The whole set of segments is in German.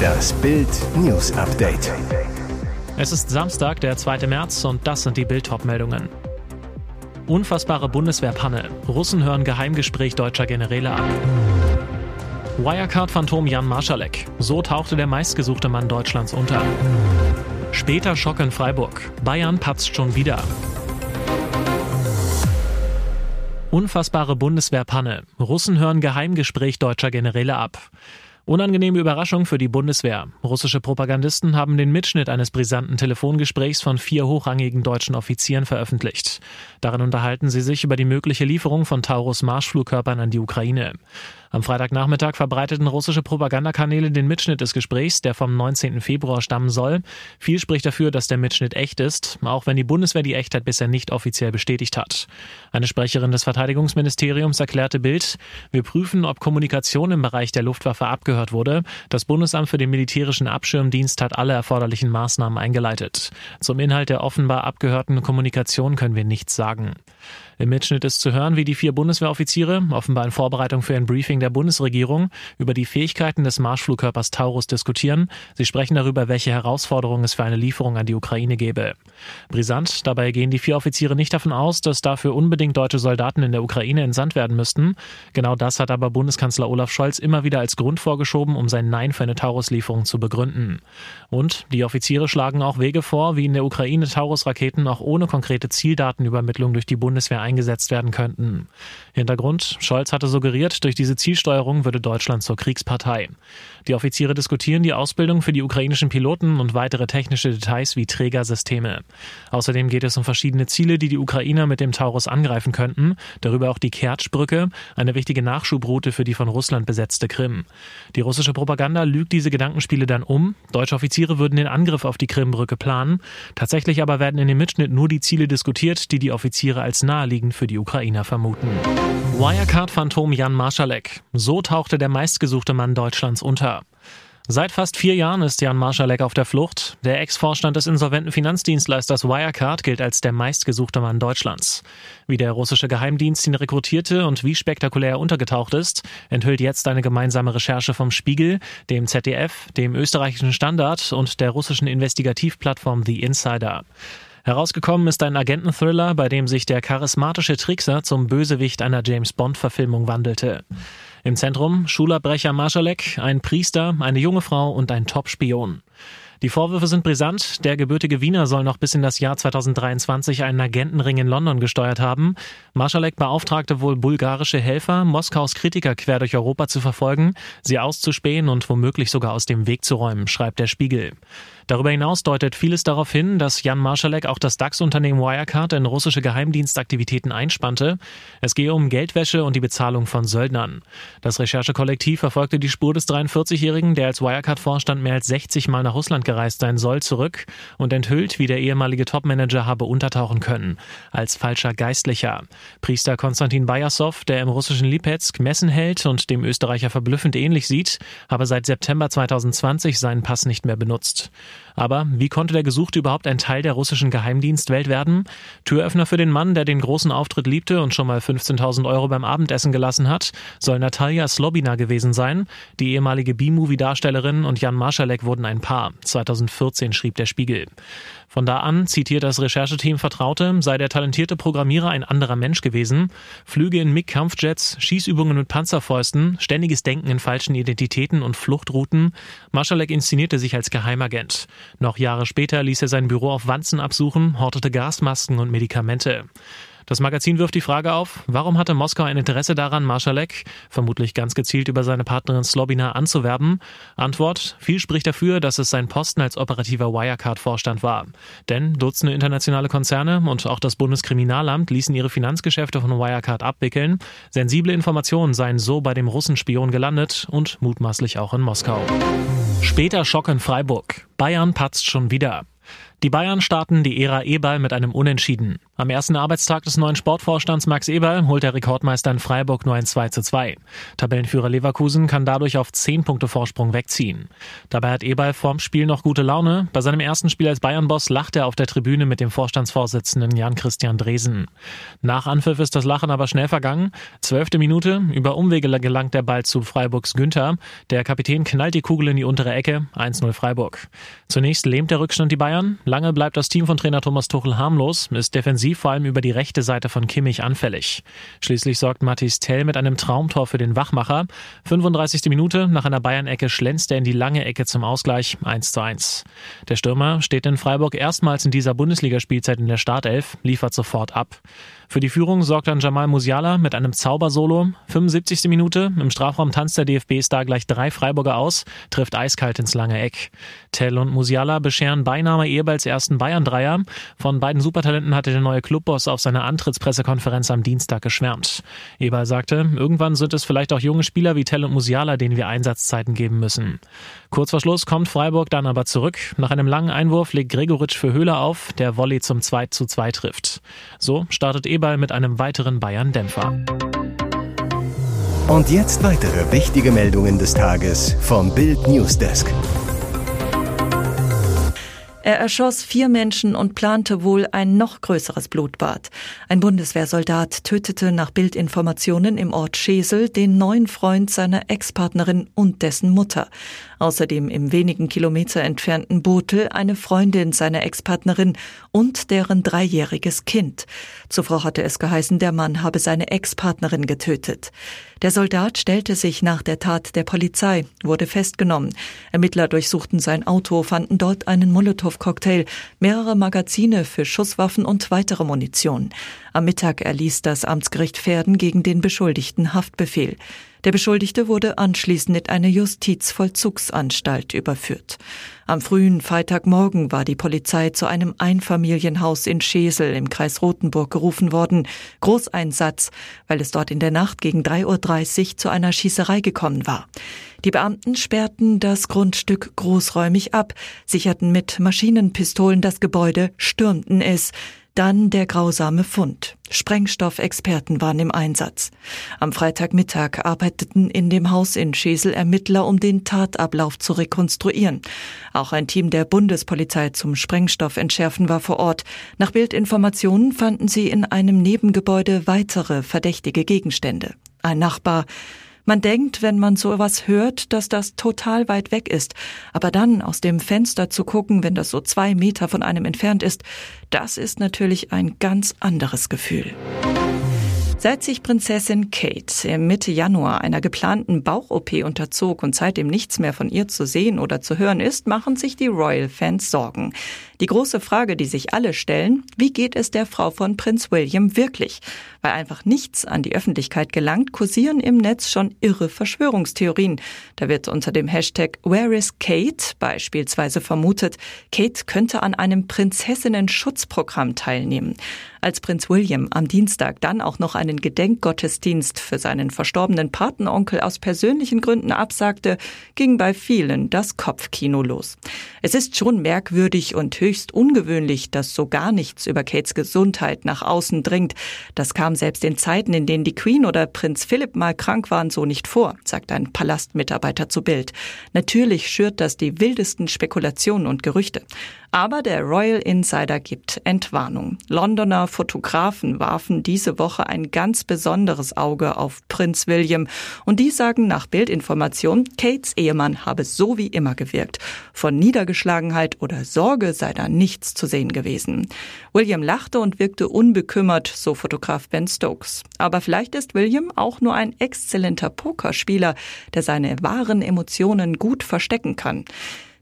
Das Bild News Update. Es ist Samstag, der 2. März und das sind die Bild meldungen Unfassbare Bundeswehrpanne. Russen hören Geheimgespräch deutscher Generäle ab. Wirecard-Phantom Jan Marschalek. So tauchte der meistgesuchte Mann Deutschlands unter. Später Schock in Freiburg. Bayern patzt schon wieder. Unfassbare Bundeswehrpanne. Russen hören Geheimgespräch deutscher Generäle ab. Unangenehme Überraschung für die Bundeswehr. Russische Propagandisten haben den Mitschnitt eines brisanten Telefongesprächs von vier hochrangigen deutschen Offizieren veröffentlicht. Darin unterhalten sie sich über die mögliche Lieferung von Taurus Marschflugkörpern an die Ukraine. Am Freitagnachmittag verbreiteten russische Propagandakanäle den Mitschnitt des Gesprächs, der vom 19. Februar stammen soll. Viel spricht dafür, dass der Mitschnitt echt ist, auch wenn die Bundeswehr die Echtheit bisher nicht offiziell bestätigt hat. Eine Sprecherin des Verteidigungsministeriums erklärte Bild, wir prüfen, ob Kommunikation im Bereich der Luftwaffe abgehört wurde. Das Bundesamt für den militärischen Abschirmdienst hat alle erforderlichen Maßnahmen eingeleitet. Zum Inhalt der offenbar abgehörten Kommunikation können wir nichts sagen. Im Mitschnitt ist zu hören, wie die vier Bundeswehroffiziere, offenbar in Vorbereitung für ein Briefing der Bundesregierung, über die Fähigkeiten des Marschflugkörpers Taurus diskutieren. Sie sprechen darüber, welche Herausforderungen es für eine Lieferung an die Ukraine gäbe. Brisant, dabei gehen die vier Offiziere nicht davon aus, dass dafür unbedingt deutsche Soldaten in der Ukraine entsandt werden müssten. Genau das hat aber Bundeskanzler Olaf Scholz immer wieder als Grund vorgeschoben, um sein Nein für eine Taurus-Lieferung zu begründen. Und die Offiziere schlagen auch Wege vor, wie in der Ukraine Taurus-Raketen auch ohne konkrete Zieldatenübermittlung durch die Bundeswehr eingesetzt werden könnten. Hintergrund, Scholz hatte suggeriert, durch diese Zielsteuerung würde Deutschland zur Kriegspartei. Die Offiziere diskutieren die Ausbildung für die ukrainischen Piloten und weitere technische Details wie Trägersysteme. Außerdem geht es um verschiedene Ziele, die die Ukrainer mit dem Taurus angreifen könnten, darüber auch die Kertschbrücke, eine wichtige Nachschubroute für die von Russland besetzte Krim. Die russische Propaganda lügt diese Gedankenspiele dann um. Deutsche Offiziere würden den Angriff auf die Krimbrücke planen. Tatsächlich aber werden in dem Mitschnitt nur die Ziele diskutiert, die die Offiziere als naheliegend für die Ukrainer vermuten. Wirecard-Phantom Jan Marschalek. So tauchte der meistgesuchte Mann Deutschlands unter. Seit fast vier Jahren ist Jan Marschalek auf der Flucht. Der Ex-Vorstand des insolventen Finanzdienstleisters Wirecard gilt als der meistgesuchte Mann Deutschlands. Wie der russische Geheimdienst ihn rekrutierte und wie spektakulär er untergetaucht ist, enthüllt jetzt eine gemeinsame Recherche vom Spiegel, dem ZDF, dem österreichischen Standard und der russischen Investigativplattform The Insider. Herausgekommen ist ein Agenten-Thriller, bei dem sich der charismatische Trickser zum Bösewicht einer James-Bond-Verfilmung wandelte. Im Zentrum Schulabbrecher Marschalek, ein Priester, eine junge Frau und ein Top-Spion. Die Vorwürfe sind brisant. Der gebürtige Wiener soll noch bis in das Jahr 2023 einen Agentenring in London gesteuert haben. Marschalek beauftragte wohl bulgarische Helfer, Moskaus Kritiker quer durch Europa zu verfolgen, sie auszuspähen und womöglich sogar aus dem Weg zu räumen, schreibt der Spiegel. Darüber hinaus deutet vieles darauf hin, dass Jan Marschalek auch das DAX-Unternehmen Wirecard in russische Geheimdienstaktivitäten einspannte. Es gehe um Geldwäsche und die Bezahlung von Söldnern. Das Recherchekollektiv verfolgte die Spur des 43-Jährigen, der als Wirecard-Vorstand mehr als 60 Mal nach Russland gereist sein soll, zurück und enthüllt, wie der ehemalige Topmanager habe untertauchen können. Als falscher Geistlicher. Priester Konstantin Bajasow, der im russischen Lipetsk Messen hält und dem Österreicher verblüffend ähnlich sieht, habe seit September 2020 seinen Pass nicht mehr benutzt. Aber wie konnte der Gesuchte überhaupt ein Teil der russischen Geheimdienstwelt werden? Türöffner für den Mann, der den großen Auftritt liebte und schon mal 15.000 Euro beim Abendessen gelassen hat, soll Natalia Slobina gewesen sein. Die ehemalige B-Movie-Darstellerin und Jan Marschalek wurden ein Paar. 2014 schrieb der Spiegel. Von da an, zitiert das Rechercheteam Vertraute, sei der talentierte Programmierer ein anderer Mensch gewesen. Flüge in MiG-Kampfjets, Schießübungen mit Panzerfäusten, ständiges Denken in falschen Identitäten und Fluchtrouten. Marschalek inszenierte sich als Geheimagent. Noch Jahre später ließ er sein Büro auf Wanzen absuchen, hortete Gasmasken und Medikamente. Das Magazin wirft die Frage auf, warum hatte Moskau ein Interesse daran, Marschalek, vermutlich ganz gezielt über seine Partnerin Slobina, anzuwerben? Antwort, viel spricht dafür, dass es sein Posten als operativer Wirecard-Vorstand war. Denn Dutzende internationale Konzerne und auch das Bundeskriminalamt ließen ihre Finanzgeschäfte von Wirecard abwickeln. Sensible Informationen seien so bei dem Russenspion gelandet und mutmaßlich auch in Moskau. Später Schock in Freiburg. Bayern patzt schon wieder. Die Bayern starten die Ära Eberl mit einem Unentschieden. Am ersten Arbeitstag des neuen Sportvorstands Max Eberl holt der Rekordmeister in Freiburg nur ein 2 zu 2. Tabellenführer Leverkusen kann dadurch auf 10 Punkte Vorsprung wegziehen. Dabei hat Eberl vorm Spiel noch gute Laune. Bei seinem ersten Spiel als Bayern-Boss lacht er auf der Tribüne mit dem Vorstandsvorsitzenden Jan-Christian Dresen. Nach Anpfiff ist das Lachen aber schnell vergangen. Zwölfte Minute, über Umwege gelangt der Ball zu Freiburgs Günther. Der Kapitän knallt die Kugel in die untere Ecke, 1-0 Freiburg. Zunächst lähmt der Rückstand die Bayern. Lange bleibt das Team von Trainer Thomas Tuchel harmlos, ist defensiv vor allem über die rechte Seite von Kimmich anfällig. Schließlich sorgt Mathis Tell mit einem Traumtor für den Wachmacher. 35. Minute, nach einer Bayern-Ecke schlänzt er in die lange Ecke zum Ausgleich 1 zu 1. Der Stürmer steht in Freiburg erstmals in dieser Bundesligaspielzeit in der Startelf, liefert sofort ab. Für die Führung sorgt dann Jamal Musiala mit einem Zaubersolo. 75. Minute, im Strafraum tanzt der DFB-Star gleich drei Freiburger aus, trifft eiskalt ins lange Eck. Tell und Musiala bescheren beinahe Eberls ersten Bayern-Dreier. Von beiden Supertalenten hatte der neue Clubboss auf seiner Antrittspressekonferenz am Dienstag geschwärmt. Eberl sagte, irgendwann sind es vielleicht auch junge Spieler wie Tell und Musiala, denen wir Einsatzzeiten geben müssen. Kurz vor Schluss kommt Freiburg dann aber zurück. Nach einem langen Einwurf legt Gregoritsch für Höhler auf, der Volley zum 2 zu 2 trifft. So startet Eberl mit einem weiteren Bayern-Dämpfer. Und jetzt weitere wichtige Meldungen des Tages vom Bild Newsdesk. Er erschoss vier Menschen und plante wohl ein noch größeres Blutbad. Ein Bundeswehrsoldat tötete nach Bildinformationen im Ort Schesel den neuen Freund seiner Ex-Partnerin und dessen Mutter. Außerdem im wenigen Kilometer entfernten Botel eine Freundin seiner Ex-Partnerin und deren dreijähriges Kind. Zuvor hatte es geheißen, der Mann habe seine Ex-Partnerin getötet. Der Soldat stellte sich nach der Tat der Polizei, wurde festgenommen. Ermittler durchsuchten sein Auto, fanden dort einen Molotow-Cocktail, mehrere Magazine für Schusswaffen und weitere Munition. Am Mittag erließ das Amtsgericht Pferden gegen den Beschuldigten Haftbefehl. Der Beschuldigte wurde anschließend in eine Justizvollzugsanstalt überführt. Am frühen Freitagmorgen war die Polizei zu einem Einfamilienhaus in Schesel im Kreis Rothenburg gerufen worden. Großeinsatz, weil es dort in der Nacht gegen 3.30 Uhr zu einer Schießerei gekommen war. Die Beamten sperrten das Grundstück großräumig ab, sicherten mit Maschinenpistolen das Gebäude, stürmten es. Dann der grausame Fund. Sprengstoffexperten waren im Einsatz. Am Freitagmittag arbeiteten in dem Haus in Schesel Ermittler, um den Tatablauf zu rekonstruieren. Auch ein Team der Bundespolizei zum Sprengstoffentschärfen war vor Ort. Nach Bildinformationen fanden sie in einem Nebengebäude weitere verdächtige Gegenstände. Ein Nachbar man denkt, wenn man sowas hört, dass das total weit weg ist. Aber dann aus dem Fenster zu gucken, wenn das so zwei Meter von einem entfernt ist, das ist natürlich ein ganz anderes Gefühl. Seit sich Prinzessin Kate Mitte Januar einer geplanten Bauch-OP unterzog und seitdem nichts mehr von ihr zu sehen oder zu hören ist, machen sich die Royal-Fans Sorgen. Die große Frage, die sich alle stellen, wie geht es der Frau von Prinz William wirklich? Weil einfach nichts an die Öffentlichkeit gelangt, kursieren im Netz schon irre Verschwörungstheorien. Da wird unter dem Hashtag Where is Kate beispielsweise vermutet, Kate könnte an einem Prinzessinnen-Schutzprogramm teilnehmen. Als Prinz William am Dienstag dann auch noch einen Gedenkgottesdienst für seinen verstorbenen Patenonkel aus persönlichen Gründen absagte, ging bei vielen das Kopfkino los. Es ist schon merkwürdig und höchst höchst ungewöhnlich, dass so gar nichts über Kates Gesundheit nach außen dringt. Das kam selbst in Zeiten, in denen die Queen oder Prinz Philipp mal krank waren, so nicht vor, sagt ein Palastmitarbeiter zu Bild. Natürlich schürt das die wildesten Spekulationen und Gerüchte. Aber der Royal Insider gibt Entwarnung. Londoner Fotografen warfen diese Woche ein ganz besonderes Auge auf Prinz William und die sagen nach Bildinformation, Kates Ehemann habe so wie immer gewirkt. Von Niedergeschlagenheit oder Sorge sei da nichts zu sehen gewesen. William lachte und wirkte unbekümmert, so Fotograf Ben Stokes. Aber vielleicht ist William auch nur ein exzellenter Pokerspieler, der seine wahren Emotionen gut verstecken kann.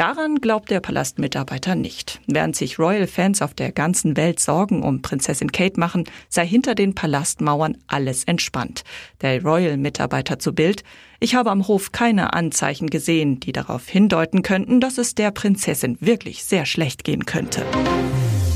Daran glaubt der Palastmitarbeiter nicht. Während sich Royal-Fans auf der ganzen Welt Sorgen um Prinzessin Kate machen, sei hinter den Palastmauern alles entspannt. Der Royal-Mitarbeiter zu Bild, ich habe am Hof keine Anzeichen gesehen, die darauf hindeuten könnten, dass es der Prinzessin wirklich sehr schlecht gehen könnte.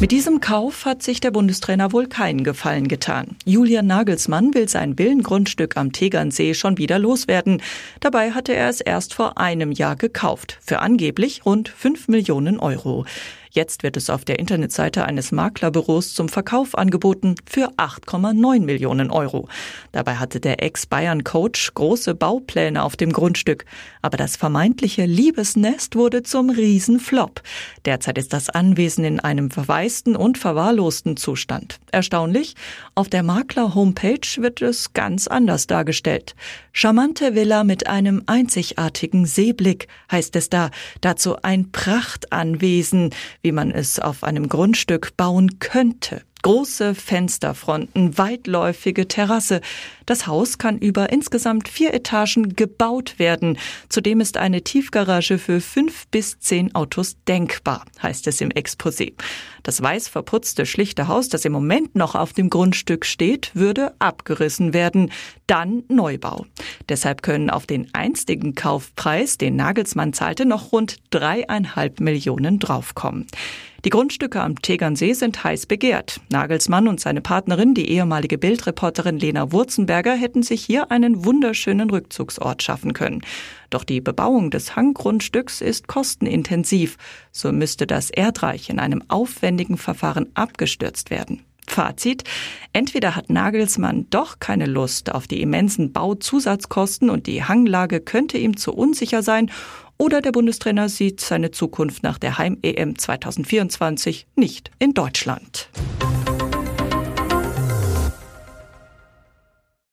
Mit diesem Kauf hat sich der Bundestrainer wohl keinen Gefallen getan. Julian Nagelsmann will sein Villengrundstück am Tegernsee schon wieder loswerden. Dabei hatte er es erst vor einem Jahr gekauft, für angeblich rund 5 Millionen Euro. Jetzt wird es auf der Internetseite eines Maklerbüros zum Verkauf angeboten für 8,9 Millionen Euro. Dabei hatte der Ex-Bayern-Coach große Baupläne auf dem Grundstück. Aber das vermeintliche Liebesnest wurde zum Riesenflop. Derzeit ist das Anwesen in einem verwaisten und verwahrlosten Zustand. Erstaunlich, auf der Makler-Homepage wird es ganz anders dargestellt. Charmante Villa mit einem einzigartigen Seeblick heißt es da. Dazu ein Prachtanwesen, wie man es auf einem Grundstück bauen könnte. Große Fensterfronten, weitläufige Terrasse. Das Haus kann über insgesamt vier Etagen gebaut werden. Zudem ist eine Tiefgarage für fünf bis zehn Autos denkbar, heißt es im Exposé. Das weiß verputzte, schlichte Haus, das im Moment noch auf dem Grundstück steht, würde abgerissen werden. Dann Neubau. Deshalb können auf den einstigen Kaufpreis, den Nagelsmann zahlte, noch rund dreieinhalb Millionen draufkommen. Die Grundstücke am Tegernsee sind heiß begehrt. Nagelsmann und seine Partnerin, die ehemalige Bildreporterin Lena Wurzenberger, hätten sich hier einen wunderschönen Rückzugsort schaffen können. Doch die Bebauung des Hanggrundstücks ist kostenintensiv. So müsste das Erdreich in einem aufwendigen Verfahren abgestürzt werden. Fazit. Entweder hat Nagelsmann doch keine Lust auf die immensen Bauzusatzkosten und die Hanglage könnte ihm zu unsicher sein, oder der Bundestrainer sieht seine Zukunft nach der Heim-EM 2024 nicht in Deutschland.